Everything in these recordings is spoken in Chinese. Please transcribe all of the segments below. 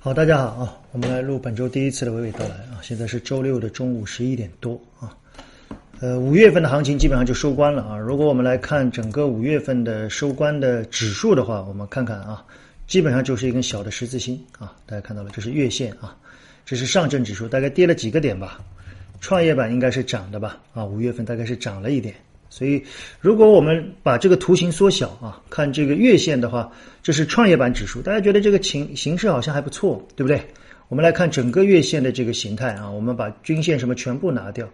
好，大家好啊，我们来录本周第一次的娓娓道来啊。现在是周六的中午十一点多啊。呃，五月份的行情基本上就收官了啊。如果我们来看整个五月份的收官的指数的话，我们看看啊，基本上就是一根小的十字星啊。大家看到了，这是月线啊，这是上证指数，大概跌了几个点吧。创业板应该是涨的吧啊，五月份大概是涨了一点。所以，如果我们把这个图形缩小啊，看这个月线的话，这是创业板指数，大家觉得这个形形势好像还不错，对不对？我们来看整个月线的这个形态啊，我们把均线什么全部拿掉，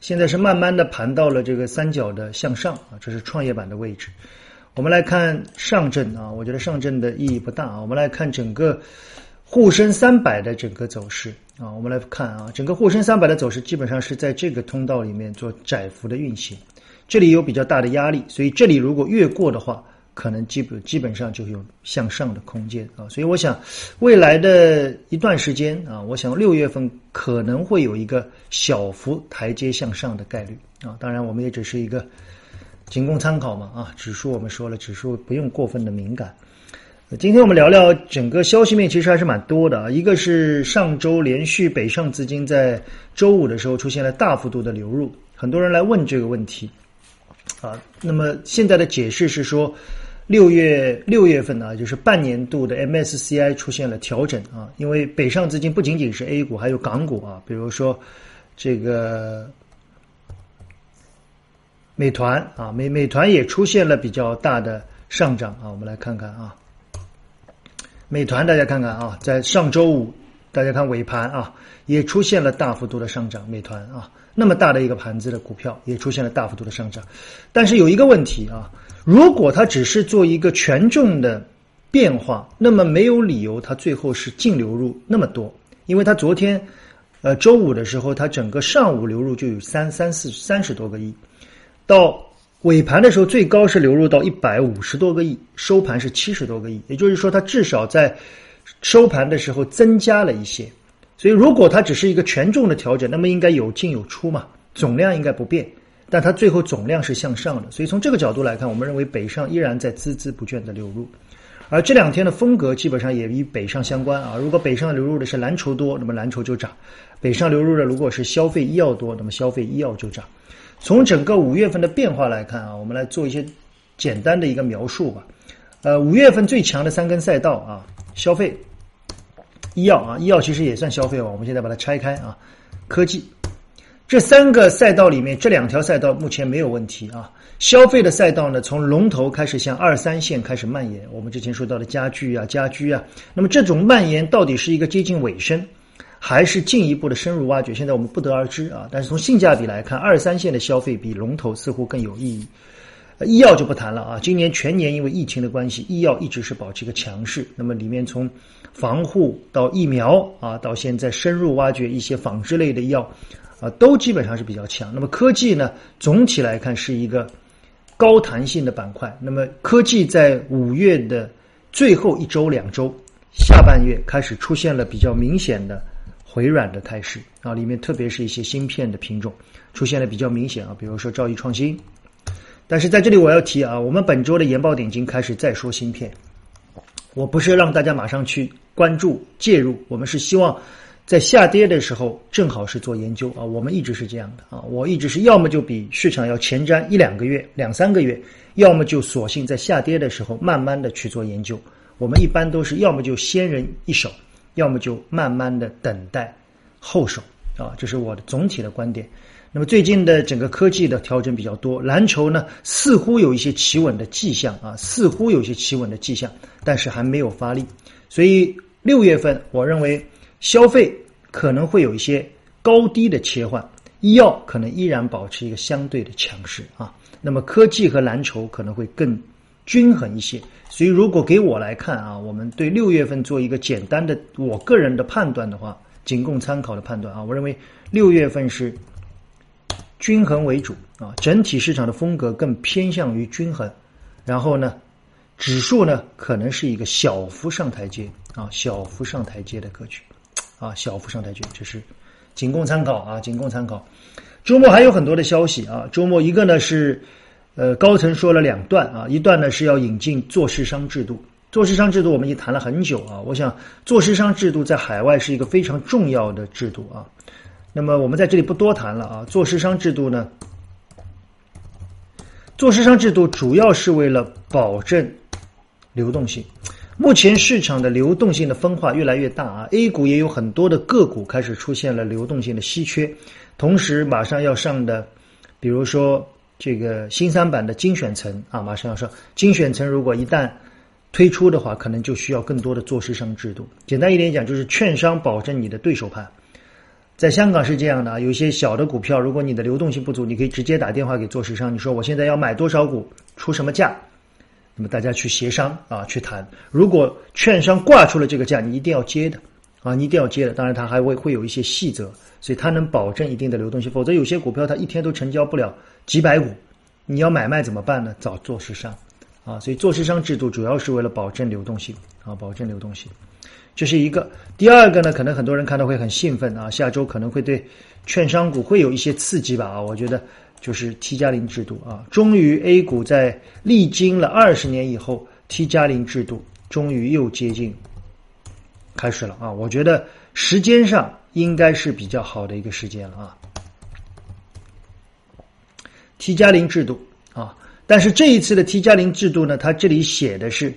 现在是慢慢的盘到了这个三角的向上啊，这是创业板的位置。我们来看上证啊，我觉得上证的意义不大啊。我们来看整个沪深三百的整个走势。啊，我们来看啊，整个沪深三百的走势基本上是在这个通道里面做窄幅的运行，这里有比较大的压力，所以这里如果越过的话，可能基本基本上就有向上的空间啊。所以我想，未来的一段时间啊，我想六月份可能会有一个小幅台阶向上的概率啊。当然，我们也只是一个仅供参考嘛啊。指数我们说了，指数不用过分的敏感。今天我们聊聊整个消息面，其实还是蛮多的啊。一个是上周连续北上资金在周五的时候出现了大幅度的流入，很多人来问这个问题啊。那么现在的解释是说，六月六月份呢，就是半年度的 MSCI 出现了调整啊，因为北上资金不仅仅是 A 股，还有港股啊，比如说这个美团啊，美美团也出现了比较大的上涨啊。我们来看看啊。美团，大家看看啊，在上周五，大家看尾盘啊，也出现了大幅度的上涨。美团啊，那么大的一个盘子的股票也出现了大幅度的上涨。但是有一个问题啊，如果它只是做一个权重的变化，那么没有理由它最后是净流入那么多，因为它昨天，呃，周五的时候，它整个上午流入就有三三四三十多个亿，到。尾盘的时候，最高是流入到一百五十多个亿，收盘是七十多个亿，也就是说，它至少在收盘的时候增加了一些。所以，如果它只是一个权重的调整，那么应该有进有出嘛，总量应该不变。但它最后总量是向上的，所以从这个角度来看，我们认为北上依然在孜孜不倦的流入。而这两天的风格基本上也与北上相关啊。如果北上流入的是蓝筹多，那么蓝筹就涨；北上流入的如果是消费医药多，那么消费医药就涨。从整个五月份的变化来看啊，我们来做一些简单的一个描述吧。呃，五月份最强的三根赛道啊，消费、医药啊，医药其实也算消费吧。我们现在把它拆开啊，科技这三个赛道里面，这两条赛道目前没有问题啊。消费的赛道呢，从龙头开始向二三线开始蔓延。我们之前说到的家具啊、家居啊，那么这种蔓延到底是一个接近尾声？还是进一步的深入挖掘，现在我们不得而知啊。但是从性价比来看，二三线的消费比龙头似乎更有意义。医药就不谈了啊，今年全年因为疫情的关系，医药一直是保持一个强势。那么里面从防护到疫苗啊，到现在深入挖掘一些纺织类的药啊，都基本上是比较强。那么科技呢，总体来看是一个高弹性的板块。那么科技在五月的最后一周、两周，下半月开始出现了比较明显的。回软的态势啊，里面特别是一些芯片的品种出现了比较明显啊，比如说兆易创新。但是在这里我要提啊，我们本周的研报点睛开始再说芯片，我不是让大家马上去关注介入，我们是希望在下跌的时候正好是做研究啊，我们一直是这样的啊，我一直是要么就比市场要前瞻一两个月、两三个月，要么就索性在下跌的时候慢慢的去做研究，我们一般都是要么就先人一手。要么就慢慢的等待后手啊，这是我的总体的观点。那么最近的整个科技的调整比较多，蓝筹呢似乎有一些企稳的迹象啊，似乎有一些企稳的迹象，但是还没有发力。所以六月份我认为消费可能会有一些高低的切换，医药可能依然保持一个相对的强势啊。那么科技和蓝筹可能会更。均衡一些，所以如果给我来看啊，我们对六月份做一个简单的我个人的判断的话，仅供参考的判断啊，我认为六月份是均衡为主啊，整体市场的风格更偏向于均衡，然后呢，指数呢可能是一个小幅上台阶啊，小幅上台阶的格局啊，小幅上台阶，这是仅供参考啊，仅供参考。周末还有很多的消息啊，周末一个呢是。呃，高层说了两段啊，一段呢是要引进做市商制度，做市商制度我们已经谈了很久啊，我想做市商制度在海外是一个非常重要的制度啊。那么我们在这里不多谈了啊，做市商制度呢，做市商制度主要是为了保证流动性。目前市场的流动性的分化越来越大啊，A 股也有很多的个股开始出现了流动性的稀缺，同时马上要上的，比如说这个新三板的精选层啊，马上要上精选层，如果一旦推出的话，可能就需要更多的做市商制度。简单一点讲，就是券商保证你的对手盘。在香港是这样的啊，有些小的股票，如果你的流动性不足，你可以直接打电话给做市商，你说我现在要买多少股，出什么价。那么大家去协商啊，去谈。如果券商挂出了这个价，你一定要接的啊，你一定要接的。当然，它还会会有一些细则，所以它能保证一定的流动性。否则，有些股票它一天都成交不了几百股，你要买卖怎么办呢？找做市商啊。所以做市商制度主要是为了保证流动性啊，保证流动性。这是一个。第二个呢，可能很多人看到会很兴奋啊，下周可能会对券商股会有一些刺激吧啊，我觉得。就是 T 加零制度啊，终于 A 股在历经了二十年以后，T 加零制度终于又接近开始了啊！我觉得时间上应该是比较好的一个时间了啊。T 加零制度，但是这一次的 T 加零制度呢，它这里写的是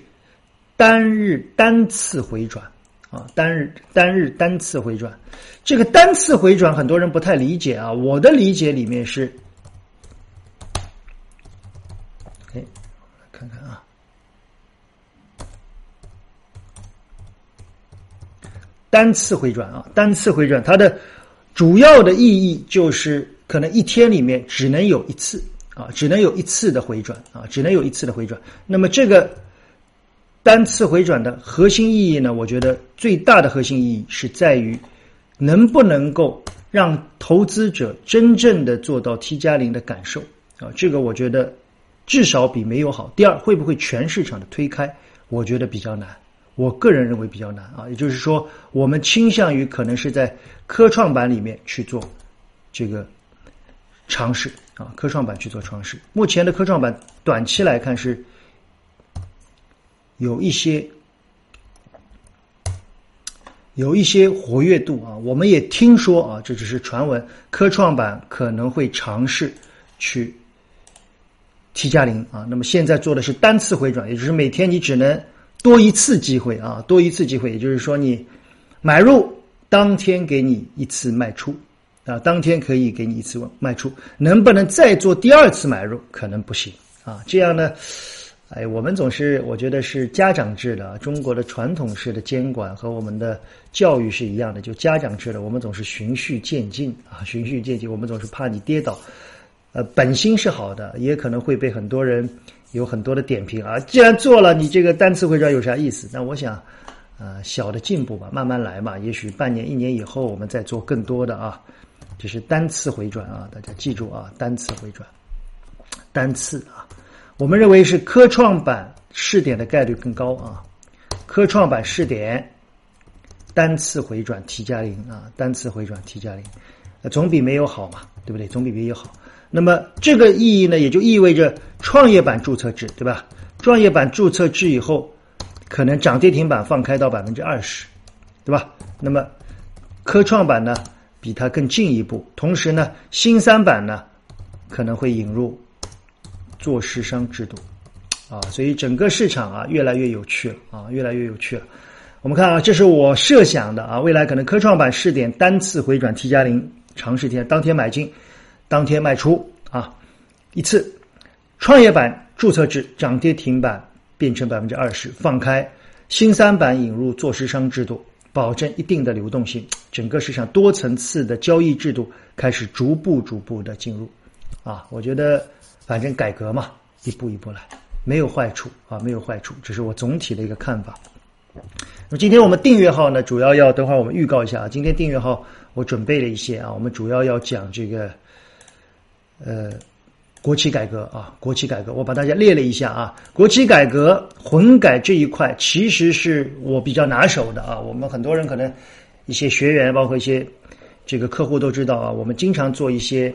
单日单次回转啊，单日单日单次回转，这个单次回转很多人不太理解啊，我的理解里面是。哎看看啊，单次回转啊，单次回转，它的主要的意义就是可能一天里面只能有一次啊，只能有一次的回转啊，只能有一次的回转。那么这个单次回转的核心意义呢？我觉得最大的核心意义是在于能不能够让投资者真正的做到 T 加零的感受啊，这个我觉得。至少比没有好。第二，会不会全市场的推开？我觉得比较难。我个人认为比较难啊。也就是说，我们倾向于可能是在科创板里面去做这个尝试啊，科创板去做尝试。目前的科创板短期来看是有一些有一些活跃度啊。我们也听说啊，这只是传闻，科创板可能会尝试去。T 加零啊，那么现在做的是单次回转，也就是每天你只能多一次机会啊，多一次机会，也就是说你买入当天给你一次卖出啊，当天可以给你一次卖出，能不能再做第二次买入？可能不行啊。这样呢，哎，我们总是我觉得是家长制的，中国的传统式的监管和我们的教育是一样的，就家长制的，我们总是循序渐进啊，循序渐进，我们总是怕你跌倒。呃，本心是好的，也可能会被很多人有很多的点评啊。既然做了，你这个单次回转有啥意思？那我想，呃，小的进步吧，慢慢来嘛。也许半年、一年以后，我们再做更多的啊。这是单次回转啊，大家记住啊，单次回转，单次啊。我们认为是科创板试点的概率更高啊。科创板试点，单次回转 T 加零啊，单次回转 T 加零，总比没有好嘛，对不对？总比没有好。那么这个意义呢，也就意味着创业板注册制，对吧？创业板注册制以后，可能涨跌停板放开到百分之二十，对吧？那么科创板呢，比它更进一步。同时呢，新三板呢，可能会引入做市商制度，啊，所以整个市场啊，越来越有趣了啊，越来越有趣了。我们看啊，这是我设想的啊，未来可能科创板试点单次回转 T 加零，长时间当天买进。当天卖出啊，一次，创业板注册制涨跌停板变成百分之二十，放开新三板引入做市商制度，保证一定的流动性，整个市场多层次的交易制度开始逐步逐步的进入，啊，我觉得反正改革嘛，一步一步来，没有坏处啊，没有坏处，这是我总体的一个看法。那么今天我们订阅号呢，主要要等会儿我们预告一下啊，今天订阅号我准备了一些啊，我们主要要讲这个。呃，国企改革啊，国企改革，我把大家列了一下啊。国企改革混改这一块，其实是我比较拿手的啊。我们很多人可能一些学员，包括一些这个客户都知道啊。我们经常做一些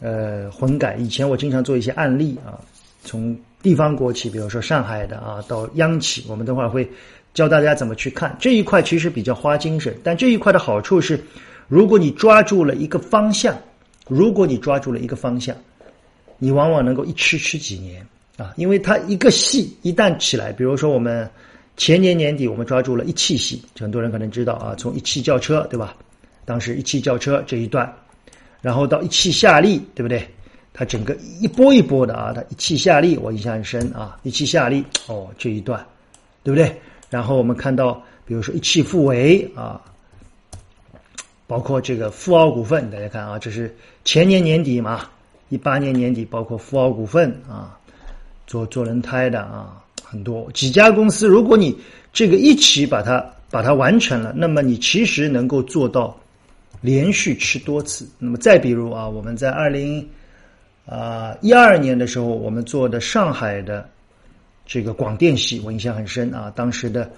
呃混改，以前我经常做一些案例啊，从地方国企，比如说上海的啊，到央企，我们等会儿会教大家怎么去看这一块，其实比较花精神。但这一块的好处是，如果你抓住了一个方向，如果你抓住了一个方向，你往往能够一吃吃几年啊，因为它一个系一旦起来，比如说我们前年年底我们抓住了一汽系，很多人可能知道啊，从一汽轿车对吧？当时一汽轿车这一段，然后到一汽夏利，对不对？它整个一波一波的啊，它一汽夏利，我印象很深啊，一汽夏利哦这一段，对不对？然后我们看到，比如说一汽富维啊，包括这个富奥股份，大家看啊，这是前年年底嘛，一八年年底，包括富奥股份啊，做做轮胎的啊，很多几家公司，如果你这个一起把它把它完成了，那么你其实能够做到连续吃多次。那么再比如啊，我们在二零。啊，一二年的时候，我们做的上海的这个广电系，我印象很深啊。当时的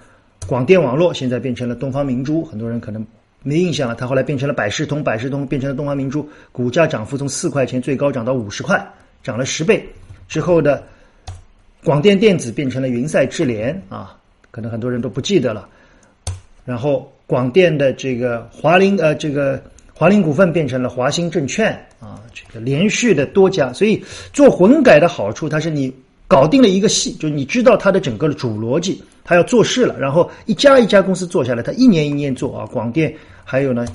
广电网络现在变成了东方明珠，很多人可能没印象了。它后来变成了百视通，百视通变成了东方明珠，股价涨幅从四块钱最高涨到五十块，涨了十倍。之后的广电电子变成了云赛智联啊，可能很多人都不记得了。然后广电的这个华林呃，这个华林股份变成了华兴证券。啊，这个连续的多家，所以做混改的好处，它是你搞定了一个系，就你知道它的整个的主逻辑，他要做事了，然后一家一家公司做下来，他一年一年做啊。广电还有呢，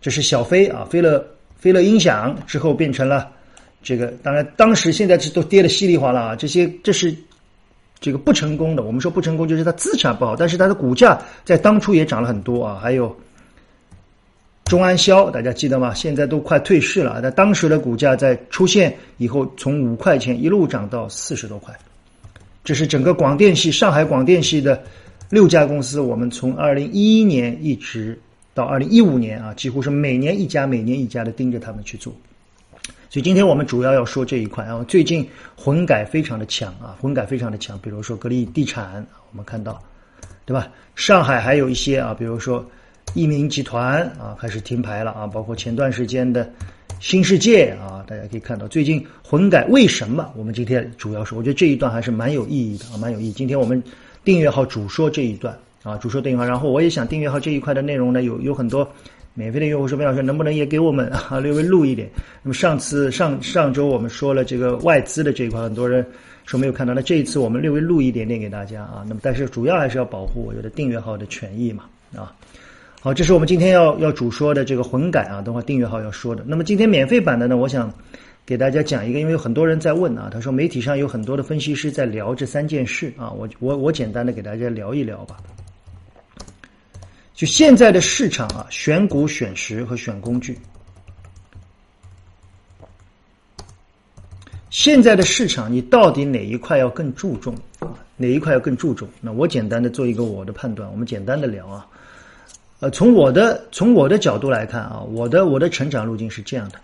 这是小飞啊，飞乐飞乐音响之后变成了这个，当然当时现在是都跌的稀里哗啦啊，这些这是这个不成功的。我们说不成功就是它资产不好，但是它的股价在当初也涨了很多啊，还有。中安消，大家记得吗？现在都快退市了。但当时的股价在出现以后，从五块钱一路涨到四十多块。这是整个广电系，上海广电系的六家公司。我们从二零一一年一直到二零一五年啊，几乎是每年一家，每年一家的盯着他们去做。所以今天我们主要要说这一块啊。最近混改非常的强啊，混改非常的强。比如说格力地产，我们看到，对吧？上海还有一些啊，比如说。益民集团啊开始停牌了啊，包括前段时间的新世界啊，大家可以看到最近混改为什么？我们今天主要是，我觉得这一段还是蛮有意义的啊，蛮有意义。今天我们订阅号主说这一段啊，主说订阅号，然后我也想订阅号这一块的内容呢，有有很多免费的用户说，魏老师能不能也给我们 啊略微录一点？那么上次上上周我们说了这个外资的这一块，很多人说没有看到，那这一次我们略微录一点点给大家啊。那么但是主要还是要保护我觉得订阅号的权益嘛啊。好，这是我们今天要要主说的这个混改啊，等会订阅号要说的。那么今天免费版的呢，我想给大家讲一个，因为有很多人在问啊，他说媒体上有很多的分析师在聊这三件事啊，我我我简单的给大家聊一聊吧。就现在的市场啊，选股、选时和选工具，现在的市场你到底哪一块要更注重？哪一块要更注重？那我简单的做一个我的判断，我们简单的聊啊。呃，从我的从我的角度来看啊，我的我的成长路径是这样的。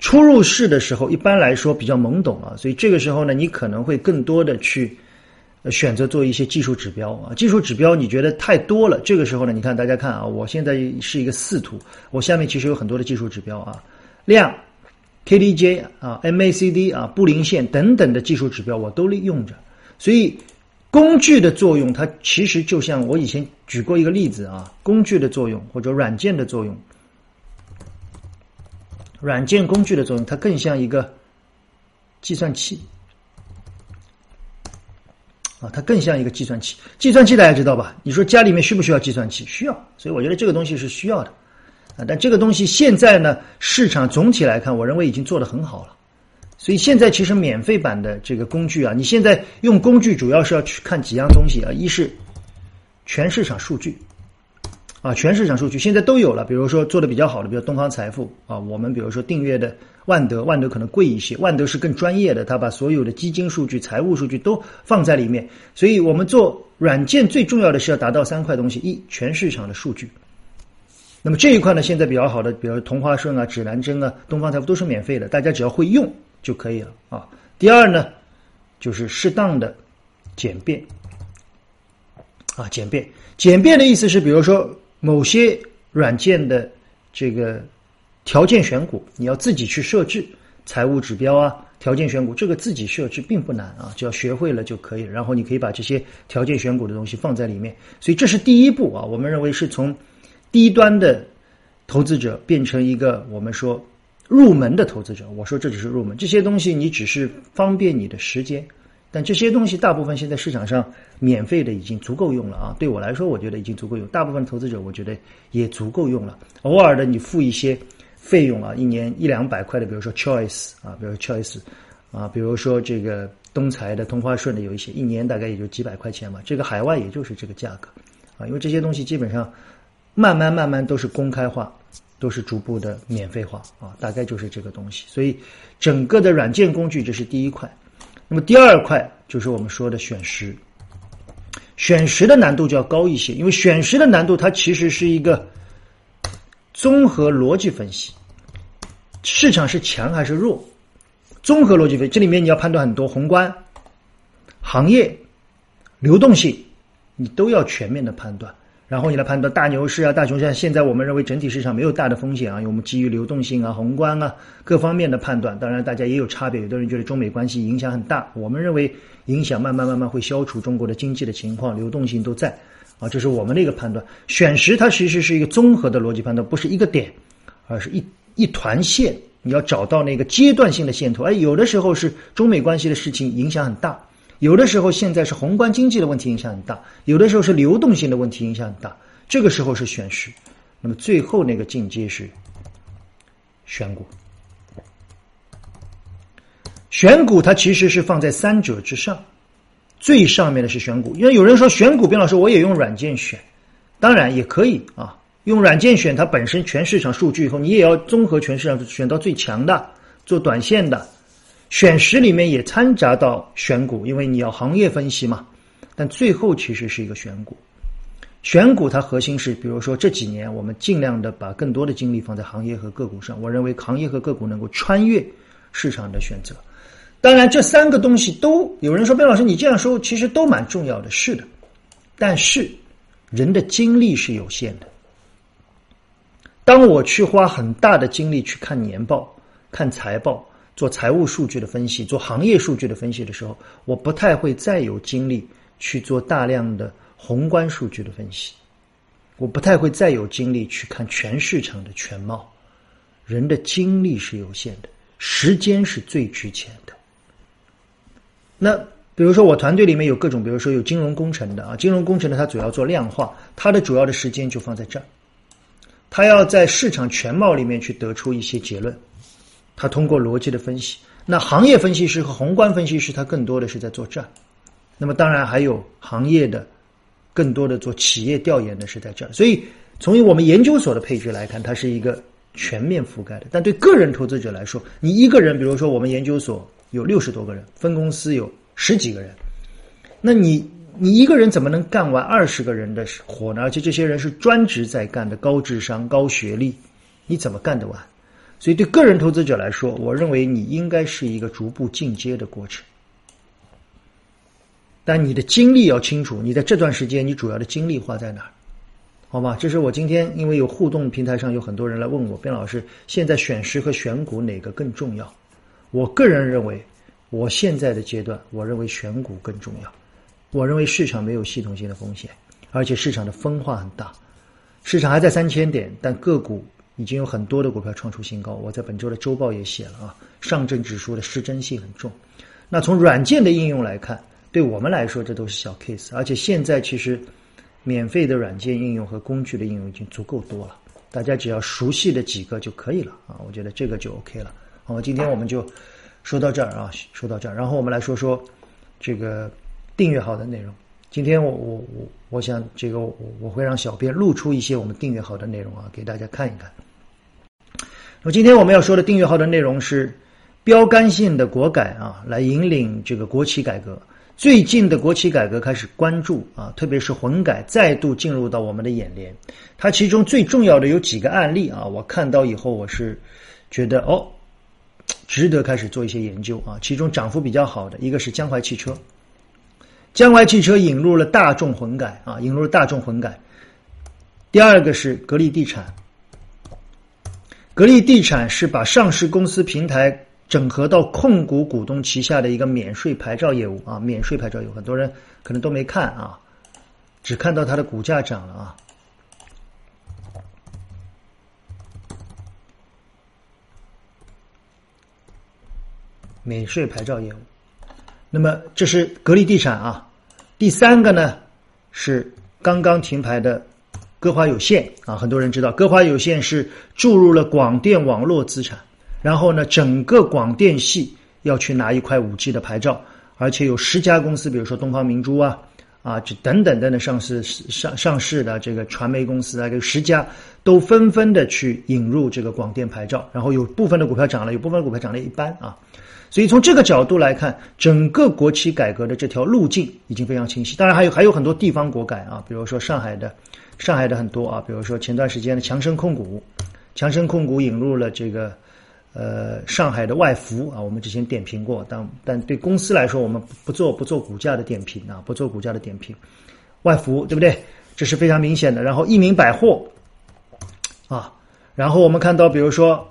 初入市的时候，一般来说比较懵懂啊，所以这个时候呢，你可能会更多的去选择做一些技术指标啊。技术指标你觉得太多了，这个时候呢，你看大家看啊，我现在是一个四图，我下面其实有很多的技术指标啊，量、KDJ 啊、MACD 啊、布林线等等的技术指标我都利用着，所以。工具的作用，它其实就像我以前举过一个例子啊，工具的作用或者软件的作用，软件工具的作用，它更像一个计算器啊，它更像一个计算器。计算器大家知道吧？你说家里面需不需要计算器？需要，所以我觉得这个东西是需要的啊。但这个东西现在呢，市场总体来看，我认为已经做得很好了。所以现在其实免费版的这个工具啊，你现在用工具主要是要去看几样东西啊，一是全市场数据啊，全市场数据现在都有了。比如说做的比较好的，比如东方财富啊，我们比如说订阅的万德，万德可能贵一些，万德是更专业的，他把所有的基金数据、财务数据都放在里面。所以我们做软件最重要的是要达到三块东西：一，全市场的数据。那么这一块呢，现在比较好的，比如同花顺啊、指南针啊、东方财富都是免费的，大家只要会用。就可以了啊。第二呢，就是适当的简便啊，简便。简便的意思是，比如说某些软件的这个条件选股，你要自己去设置财务指标啊、条件选股，这个自己设置并不难啊，只要学会了就可以了。然后你可以把这些条件选股的东西放在里面，所以这是第一步啊。我们认为是从低端的投资者变成一个我们说入门的投资者。我说这只是入门，这些东西你只是方便你的时间。但这些东西大部分现在市场上免费的已经足够用了啊！对我来说，我觉得已经足够用。大部分投资者我觉得也足够用了。偶尔的你付一些费用啊，一年一两百块的，比如说 Choice 啊，比如 Choice 啊，比如说这个东财的、同花顺的有一些，一年大概也就几百块钱嘛。这个海外也就是这个价格啊，因为这些东西基本上慢慢慢慢都是公开化，都是逐步的免费化啊，大概就是这个东西。所以整个的软件工具这是第一块。那么第二块就是我们说的选时，选时的难度就要高一些，因为选时的难度它其实是一个综合逻辑分析，市场是强还是弱？综合逻辑分析，这里面你要判断很多宏观、行业、流动性，你都要全面的判断。然后你来判断大牛市啊、大熊市。现在我们认为整体市场没有大的风险啊，因为我们基于流动性啊、宏观啊各方面的判断。当然，大家也有差别。有的人觉得中美关系影响很大，我们认为影响慢慢慢慢会消除。中国的经济的情况、流动性都在啊，这是我们的一个判断。选时它其实是一个综合的逻辑判断，不是一个点，而是一一团线。你要找到那个阶段性的线头。哎，有的时候是中美关系的事情影响很大。有的时候现在是宏观经济的问题影响很大，有的时候是流动性的问题影响很大，这个时候是选时，那么最后那个境界是选股。选股它其实是放在三者之上，最上面的是选股，因为有人说选股，边老师我也用软件选，当然也可以啊，用软件选它本身全市场数据以后，你也要综合全市场选到最强的，做短线的。选时里面也掺杂到选股，因为你要行业分析嘛。但最后其实是一个选股，选股它核心是，比如说这几年我们尽量的把更多的精力放在行业和个股上。我认为行业和个股能够穿越市场的选择。当然，这三个东西都有人说，边老师你这样说其实都蛮重要的，是的。但是人的精力是有限的。当我去花很大的精力去看年报、看财报。做财务数据的分析，做行业数据的分析的时候，我不太会再有精力去做大量的宏观数据的分析，我不太会再有精力去看全市场的全貌。人的精力是有限的，时间是最值钱的。那比如说，我团队里面有各种，比如说有金融工程的啊，金融工程的它主要做量化，它的主要的时间就放在这儿，它要在市场全貌里面去得出一些结论。他通过逻辑的分析，那行业分析师和宏观分析师，他更多的是在做这。那么当然还有行业的，更多的做企业调研的是在这儿。所以从我们研究所的配置来看，它是一个全面覆盖的。但对个人投资者来说，你一个人，比如说我们研究所有六十多个人，分公司有十几个人，那你你一个人怎么能干完二十个人的活呢？而且这些人是专职在干的，高智商、高学历，你怎么干得完？所以，对个人投资者来说，我认为你应该是一个逐步进阶的过程。但你的精力要清楚，你在这段时间你主要的精力花在哪儿？好吧，这是我今天因为有互动平台上有很多人来问我，边老师，现在选时和选股哪个更重要？我个人认为，我现在的阶段，我认为选股更重要。我认为市场没有系统性的风险，而且市场的分化很大，市场还在三千点，但个股。已经有很多的股票创出新高，我在本周的周报也写了啊。上证指数的失真性很重。那从软件的应用来看，对我们来说这都是小 case，而且现在其实免费的软件应用和工具的应用已经足够多了，大家只要熟悉的几个就可以了啊。我觉得这个就 OK 了。好，今天我们就说到这儿啊，说到这儿，然后我们来说说这个订阅号的内容。今天我我我我想这个我我会让小编录出一些我们订阅号的内容啊，给大家看一看。那么今天我们要说的订阅号的内容是标杆性的国改啊，来引领这个国企改革。最近的国企改革开始关注啊，特别是混改再度进入到我们的眼帘。它其中最重要的有几个案例啊，我看到以后我是觉得哦，值得开始做一些研究啊。其中涨幅比较好的一个是江淮汽车，江淮汽车引入了大众混改啊，引入了大众混改。第二个是格力地产。格力地产是把上市公司平台整合到控股股东旗下的一个免税牌照业务啊，免税牌照业务，很多人可能都没看啊，只看到它的股价涨了啊。免税牌照业务，那么这是格力地产啊。第三个呢是刚刚停牌的歌华有线啊，很多人知道歌华有线是注入了广电网络资产，然后呢整个广电系要去拿一块五 G 的牌照，而且有十家公司，比如说东方明珠啊啊这等等等等上市上上市的这个传媒公司啊，这十家都纷纷的去引入这个广电牌照，然后有部分的股票涨了，有部分的股票涨了一般啊。所以从这个角度来看，整个国企改革的这条路径已经非常清晰。当然还有还有很多地方国改啊，比如说上海的，上海的很多啊，比如说前段时间的强生控股，强生控股引入了这个呃上海的外服啊，我们之前点评过，但但对公司来说，我们不做不做股价的点评啊，不做股价的点评。外服对不对？这是非常明显的。然后益民百货啊，然后我们看到比如说。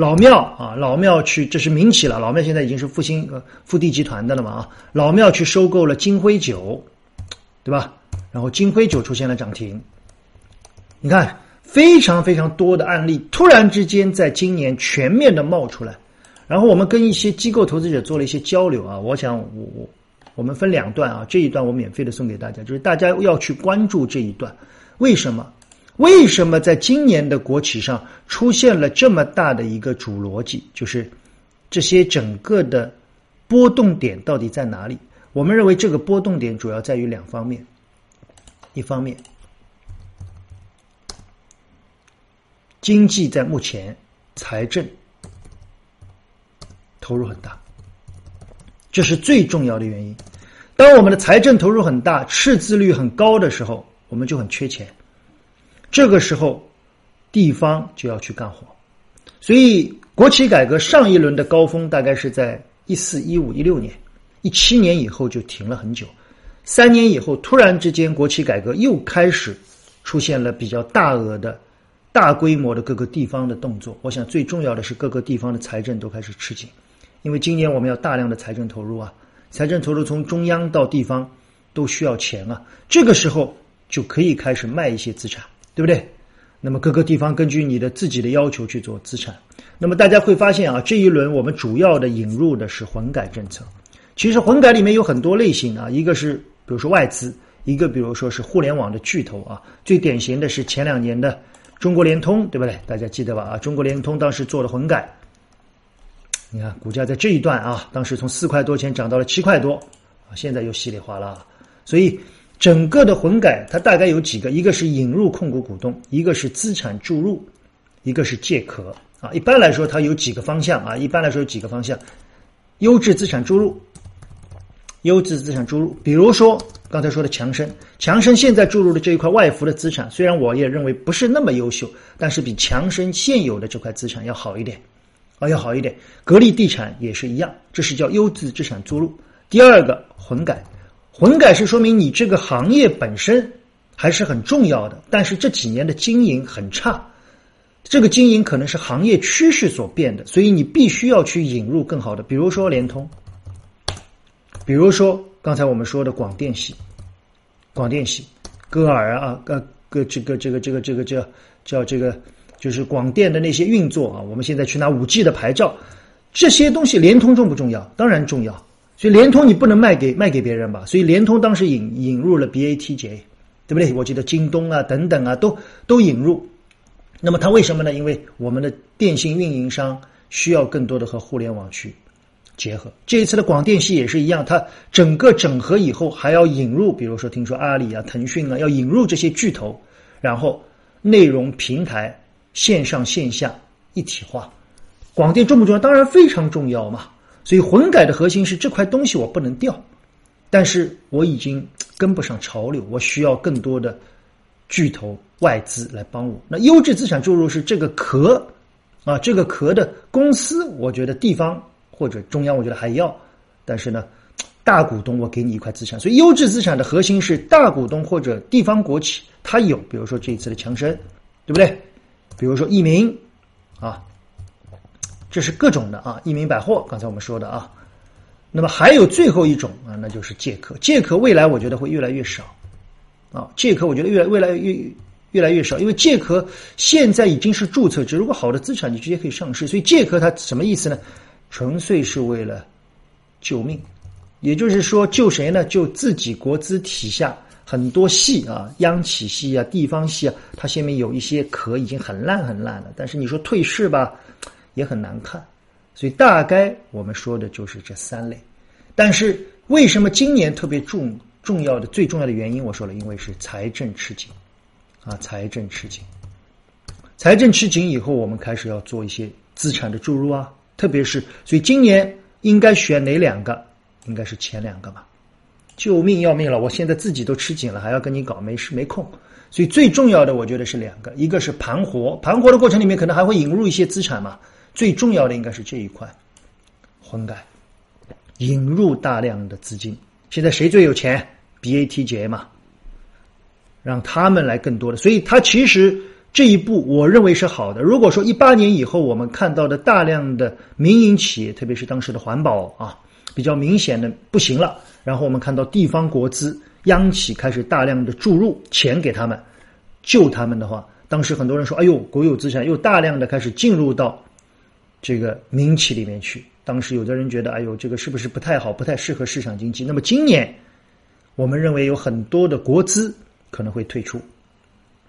老庙啊，老庙去，这是民企了。老庙现在已经是复兴呃复地集团的了嘛啊，老庙去收购了金辉酒，对吧？然后金辉酒出现了涨停。你看，非常非常多的案例，突然之间在今年全面的冒出来。然后我们跟一些机构投资者做了一些交流啊，我想我我我们分两段啊，这一段我免费的送给大家，就是大家要去关注这一段，为什么？为什么在今年的国企上出现了这么大的一个主逻辑？就是这些整个的波动点到底在哪里？我们认为这个波动点主要在于两方面：一方面，经济在目前财政投入很大，这是最重要的原因。当我们的财政投入很大、赤字率很高的时候，我们就很缺钱。这个时候，地方就要去干活，所以国企改革上一轮的高峰大概是在一四一五一六年，一七年以后就停了很久，三年以后突然之间国企改革又开始出现了比较大额的、大规模的各个地方的动作。我想最重要的是各个地方的财政都开始吃紧，因为今年我们要大量的财政投入啊，财政投入从中央到地方都需要钱啊，这个时候就可以开始卖一些资产。对不对？那么各个地方根据你的自己的要求去做资产。那么大家会发现啊，这一轮我们主要的引入的是混改政策。其实混改里面有很多类型啊，一个是比如说外资，一个比如说是互联网的巨头啊。最典型的是前两年的中国联通，对不对？大家记得吧？啊，中国联通当时做了混改，你看股价在这一段啊，当时从四块多钱涨到了七块多，啊，现在又稀里哗啦，所以。整个的混改，它大概有几个，一个是引入控股股东，一个是资产注入，一个是借壳啊。一般来说，它有几个方向啊。一般来说有几个方向：优质资产注入，优质资产注入。比如说刚才说的强生，强生现在注入的这一块外服的资产，虽然我也认为不是那么优秀，但是比强生现有的这块资产要好一点啊，要好一点。格力地产也是一样，这是叫优质资产注入。第二个混改。混改是说明你这个行业本身还是很重要的，但是这几年的经营很差，这个经营可能是行业趋势所变的，所以你必须要去引入更好的，比如说联通，比如说刚才我们说的广电系，广电系，歌尔啊，呃，个这个这个这个这个叫叫这个就是广电的那些运作啊，我们现在去拿五 G 的牌照，这些东西联通重不重要？当然重要。所以联通你不能卖给卖给别人吧？所以联通当时引引入了 BATJ，对不对？我记得京东啊等等啊都都引入。那么它为什么呢？因为我们的电信运营商需要更多的和互联网去结合。这一次的广电系也是一样，它整个整合以后还要引入，比如说听说阿里啊、腾讯啊要引入这些巨头，然后内容平台线上线下一体化。广电重不重要？当然非常重要嘛。所以混改的核心是这块东西我不能掉，但是我已经 跟不上潮流，我需要更多的巨头外资来帮我。那优质资产注入是这个壳啊，这个壳的公司，我觉得地方或者中央我觉得还要，但是呢，大股东我给你一块资产，所以优质资产的核心是大股东或者地方国企，它有，比如说这一次的强生，对不对？比如说益民啊。这是各种的啊，益民百货，刚才我们说的啊。那么还有最后一种啊，那就是借壳。借壳未来我觉得会越来越少，啊，借壳我觉得越来未来越越来越少，因为借壳现在已经是注册制，如果好的资产你直接可以上市，所以借壳它什么意思呢？纯粹是为了救命，也就是说救谁呢？救自己国资体下很多系啊，央企系啊、地方系啊，它下面有一些壳已经很烂很烂了，但是你说退市吧，也很难看。所以大概我们说的就是这三类，但是为什么今年特别重重要的最重要的原因，我说了，因为是财政吃紧，啊，财政吃紧，财政吃紧以后，我们开始要做一些资产的注入啊，特别是所以今年应该选哪两个？应该是前两个吧，救命要命了，我现在自己都吃紧了，还要跟你搞，没事没空，所以最重要的我觉得是两个，一个是盘活，盘活的过程里面可能还会引入一些资产嘛。最重要的应该是这一块，混改，引入大量的资金。现在谁最有钱？BATJ 嘛，让他们来更多的。所以，他其实这一步，我认为是好的。如果说一八年以后我们看到的大量的民营企业，特别是当时的环保啊，比较明显的不行了，然后我们看到地方国资、央企开始大量的注入钱给他们，救他们的话，当时很多人说：“哎呦，国有资产又大量的开始进入到。”这个民企里面去，当时有的人觉得，哎呦，这个是不是不太好，不太适合市场经济？那么今年，我们认为有很多的国资可能会退出，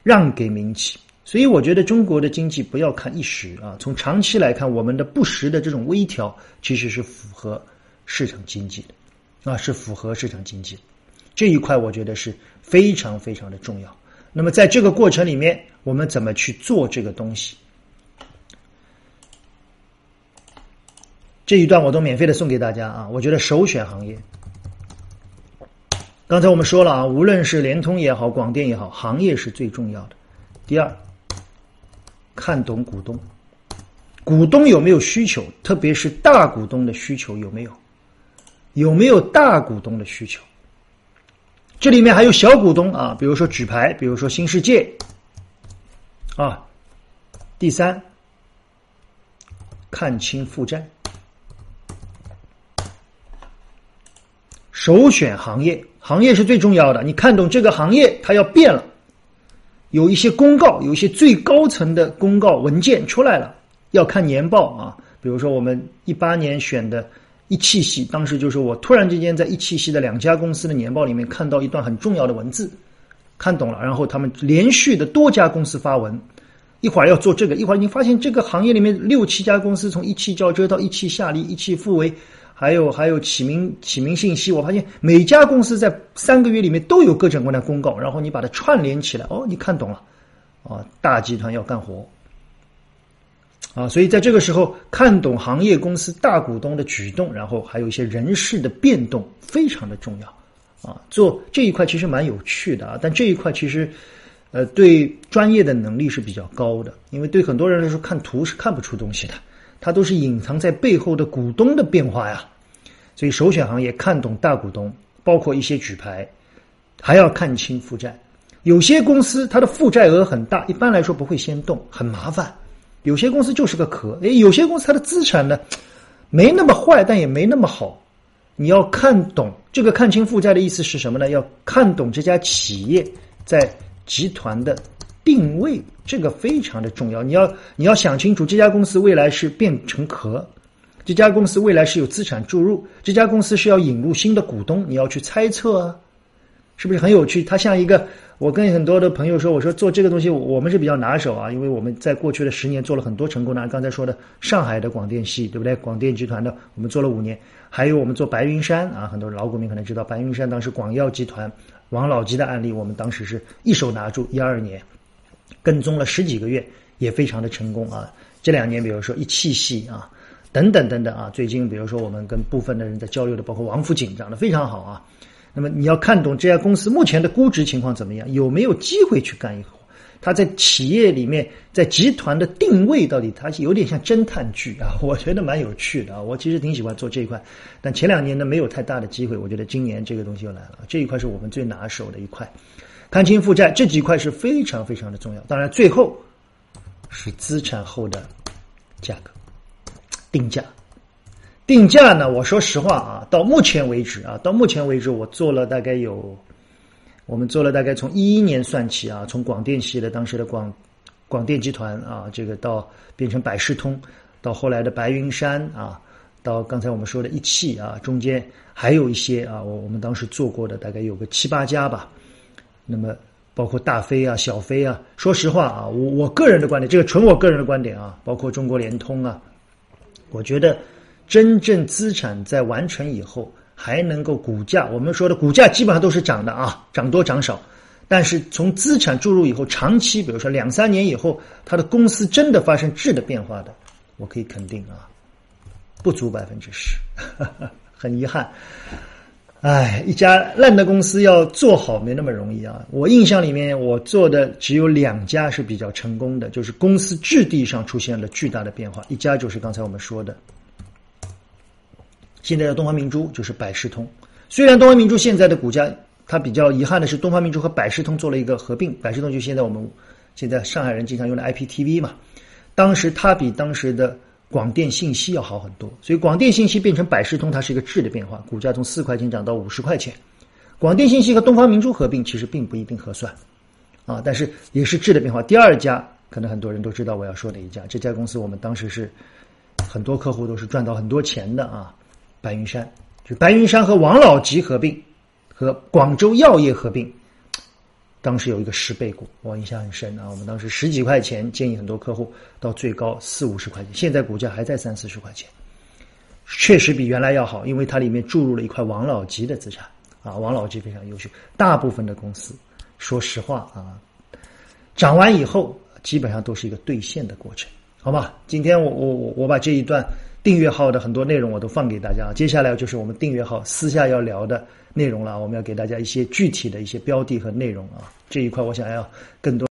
让给民企。所以我觉得中国的经济不要看一时啊，从长期来看，我们的不时的这种微调其实是符合市场经济的，啊，是符合市场经济这一块，我觉得是非常非常的重要。那么在这个过程里面，我们怎么去做这个东西？这一段我都免费的送给大家啊！我觉得首选行业，刚才我们说了啊，无论是联通也好，广电也好，行业是最重要的。第二，看懂股东，股东有没有需求，特别是大股东的需求有没有？有没有大股东的需求？这里面还有小股东啊，比如说举牌，比如说新世界啊。第三，看清负债。首选行业，行业是最重要的。你看懂这个行业，它要变了，有一些公告，有一些最高层的公告文件出来了，要看年报啊。比如说我们一八年选的一汽系，当时就是我突然之间在一汽系的两家公司的年报里面看到一段很重要的文字，看懂了，然后他们连续的多家公司发文，一会儿要做这个，一会儿你发现这个行业里面六七家公司，从一汽轿车到一汽夏利、一汽富维。还有还有起名起名信息，我发现每家公司在三个月里面都有各种各样的公告，然后你把它串联起来，哦，你看懂了，啊，大集团要干活，啊，所以在这个时候看懂行业公司大股东的举动，然后还有一些人事的变动，非常的重要，啊，做这一块其实蛮有趣的啊，但这一块其实，呃，对专业的能力是比较高的，因为对很多人来说看图是看不出东西的，它都是隐藏在背后的股东的变化呀。所以，首选行业看懂大股东，包括一些举牌，还要看清负债。有些公司它的负债额很大，一般来说不会先动，很麻烦。有些公司就是个壳。诶，有些公司它的资产呢，没那么坏，但也没那么好。你要看懂这个看清负债的意思是什么呢？要看懂这家企业在集团的定位，这个非常的重要。你要你要想清楚，这家公司未来是变成壳。这家公司未来是有资产注入，这家公司是要引入新的股东，你要去猜测啊，是不是很有趣？它像一个，我跟很多的朋友说，我说做这个东西，我们是比较拿手啊，因为我们在过去的十年做了很多成功的，刚才说的上海的广电系，对不对？广电集团的，我们做了五年，还有我们做白云山啊，很多老股民可能知道，白云山当时广药集团王老吉的案例，我们当时是一手拿住，一二年跟踪了十几个月，也非常的成功啊。这两年，比如说一汽系啊。等等等等啊！最近比如说我们跟部分的人在交流的，包括王府井长得非常好啊。那么你要看懂这家公司目前的估值情况怎么样，有没有机会去干一活？它在企业里面，在集团的定位到底，它有点像侦探剧啊，我觉得蛮有趣的啊。我其实挺喜欢做这一块，但前两年呢没有太大的机会。我觉得今年这个东西又来了，这一块是我们最拿手的一块。看清负债这几块是非常非常的重要。当然最后是资产后的价格。定价。定价呢，我说实话啊，到目前为止啊，到目前为止我做了大概有，我们做了大概从一一年算起啊，从广电系的当时的广广电集团啊，这个到变成百视通，到后来的白云山啊，到刚才我们说的一汽啊，中间还有一些啊，我我们当时做过的大概有个七八家吧，那么。包括大飞啊、小飞啊，说实话啊，我我个人的观点，这个纯我个人的观点啊，包括中国联通啊，我觉得真正资产在完成以后，还能够股价，我们说的股价基本上都是涨的啊，涨多涨少，但是从资产注入以后，长期，比如说两三年以后，它的公司真的发生质的变化的，我可以肯定啊，不足百分之十，很遗憾。哎，一家烂的公司要做好没那么容易啊！我印象里面，我做的只有两家是比较成功的，就是公司质地上出现了巨大的变化。一家就是刚才我们说的，现在的东方明珠，就是百视通。虽然东方明珠现在的股价，它比较遗憾的是，东方明珠和百视通做了一个合并，百视通就现在我们现在上海人经常用的 IPTV 嘛。当时它比当时的。广电信息要好很多，所以广电信息变成百视通，它是一个质的变化，股价从四块钱涨到五十块钱。广电信息和东方明珠合并，其实并不一定合算，啊，但是也是质的变化。第二家可能很多人都知道我要说哪一家，这家公司我们当时是很多客户都是赚到很多钱的啊，白云山，就白云山和王老吉合并，和广州药业合并。当时有一个十倍股，我印象很深啊。我们当时十几块钱，建议很多客户到最高四五十块钱，现在股价还在三四十块钱，确实比原来要好，因为它里面注入了一块王老吉的资产啊。王老吉非常优秀，大部分的公司，说实话啊，涨完以后基本上都是一个兑现的过程，好吧？今天我我我我把这一段订阅号的很多内容我都放给大家，接下来就是我们订阅号私下要聊的。内容了，我们要给大家一些具体的一些标的和内容啊，这一块我想要更多。